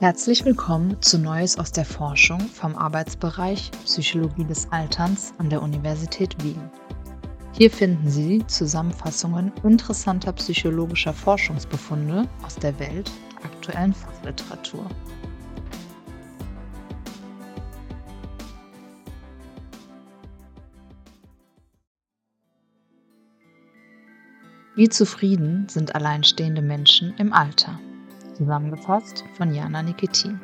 Herzlich willkommen zu Neues aus der Forschung vom Arbeitsbereich Psychologie des Alterns an der Universität Wien. Hier finden Sie Zusammenfassungen interessanter psychologischer Forschungsbefunde aus der Welt der aktuellen Fachliteratur. Wie zufrieden sind alleinstehende Menschen im Alter? Zusammengefasst von Jana Nikitin.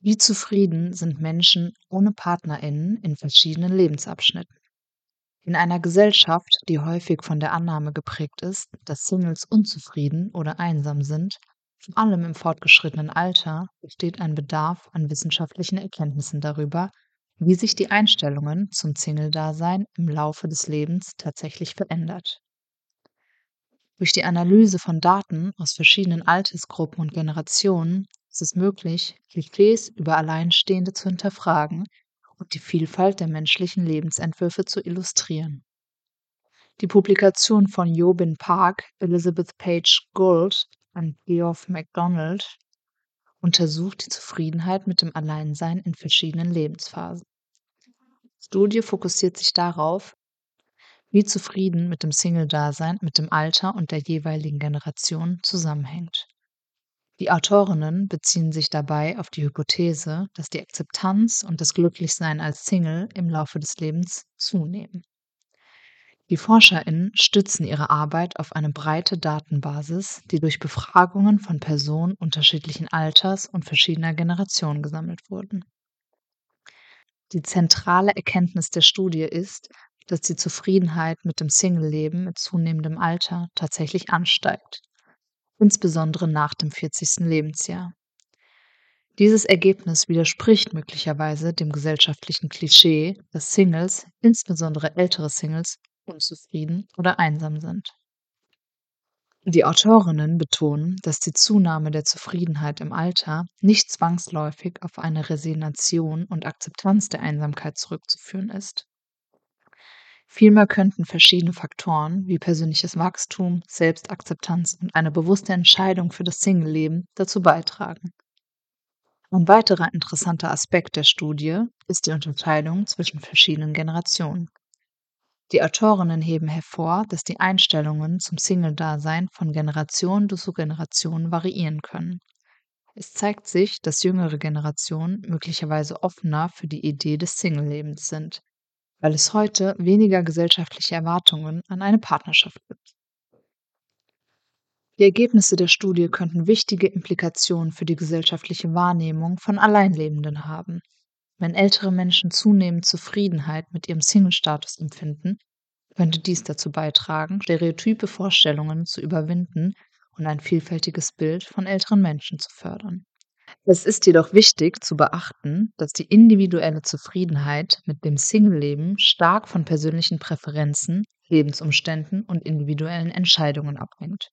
Wie zufrieden sind Menschen ohne PartnerInnen in verschiedenen Lebensabschnitten? In einer Gesellschaft, die häufig von der Annahme geprägt ist, dass Singles unzufrieden oder einsam sind, vor allem im fortgeschrittenen Alter besteht ein Bedarf an wissenschaftlichen Erkenntnissen darüber, wie sich die Einstellungen zum Single-Dasein im Laufe des Lebens tatsächlich verändert. Durch die Analyse von Daten aus verschiedenen Altersgruppen und Generationen ist es möglich, Klischees über Alleinstehende zu hinterfragen und die Vielfalt der menschlichen Lebensentwürfe zu illustrieren. Die Publikation von Jobin Park, Elizabeth Page Gould und Geoff MacDonald untersucht die Zufriedenheit mit dem Alleinsein in verschiedenen Lebensphasen. Die Studie fokussiert sich darauf, wie zufrieden mit dem Single-Dasein mit dem Alter und der jeweiligen Generation zusammenhängt. Die Autorinnen beziehen sich dabei auf die Hypothese, dass die Akzeptanz und das Glücklichsein als Single im Laufe des Lebens zunehmen. Die ForscherInnen stützen ihre Arbeit auf eine breite Datenbasis, die durch Befragungen von Personen unterschiedlichen Alters und verschiedener Generationen gesammelt wurden. Die zentrale Erkenntnis der Studie ist, dass die Zufriedenheit mit dem Single-Leben mit zunehmendem Alter tatsächlich ansteigt insbesondere nach dem 40. Lebensjahr. Dieses Ergebnis widerspricht möglicherweise dem gesellschaftlichen Klischee, dass Singles, insbesondere ältere Singles, unzufrieden oder einsam sind. Die Autorinnen betonen, dass die Zunahme der Zufriedenheit im Alter nicht zwangsläufig auf eine Resignation und Akzeptanz der Einsamkeit zurückzuführen ist. Vielmehr könnten verschiedene Faktoren wie persönliches Wachstum, Selbstakzeptanz und eine bewusste Entscheidung für das Single-Leben dazu beitragen. Ein weiterer interessanter Aspekt der Studie ist die Unterscheidung zwischen verschiedenen Generationen. Die Autorinnen heben hervor, dass die Einstellungen zum Single-Dasein von Generation zu Generation variieren können. Es zeigt sich, dass jüngere Generationen möglicherweise offener für die Idee des Single-Lebens sind, weil es heute weniger gesellschaftliche Erwartungen an eine Partnerschaft gibt. Die Ergebnisse der Studie könnten wichtige Implikationen für die gesellschaftliche Wahrnehmung von Alleinlebenden haben. Wenn ältere Menschen zunehmend Zufriedenheit mit ihrem Single-Status empfinden, könnte dies dazu beitragen, stereotype Vorstellungen zu überwinden und ein vielfältiges Bild von älteren Menschen zu fördern. Es ist jedoch wichtig zu beachten, dass die individuelle Zufriedenheit mit dem Single-Leben stark von persönlichen Präferenzen, Lebensumständen und individuellen Entscheidungen abhängt.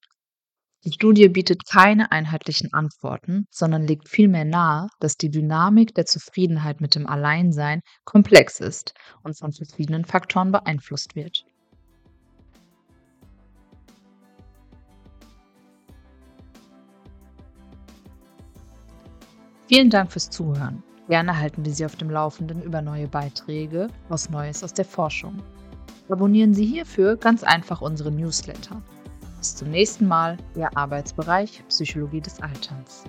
Die Studie bietet keine einheitlichen Antworten, sondern legt vielmehr nahe, dass die Dynamik der Zufriedenheit mit dem Alleinsein komplex ist und von verschiedenen Faktoren beeinflusst wird. Vielen Dank fürs Zuhören. Gerne halten wir Sie auf dem Laufenden über neue Beiträge, was Neues aus der Forschung. Abonnieren Sie hierfür ganz einfach unsere Newsletter. Bis zum nächsten Mal, Ihr Arbeitsbereich Psychologie des Alterns.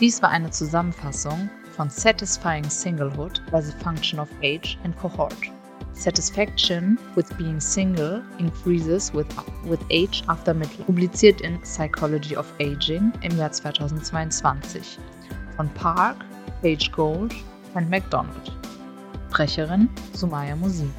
Dies war eine Zusammenfassung von Satisfying Singlehood by the Function of Age and Cohort. Satisfaction with being single increases with, with age after middle. Publiziert in Psychology of Aging im Jahr 2022 von Park, Page Gold und McDonald. Sprecherin Sumaya Musik.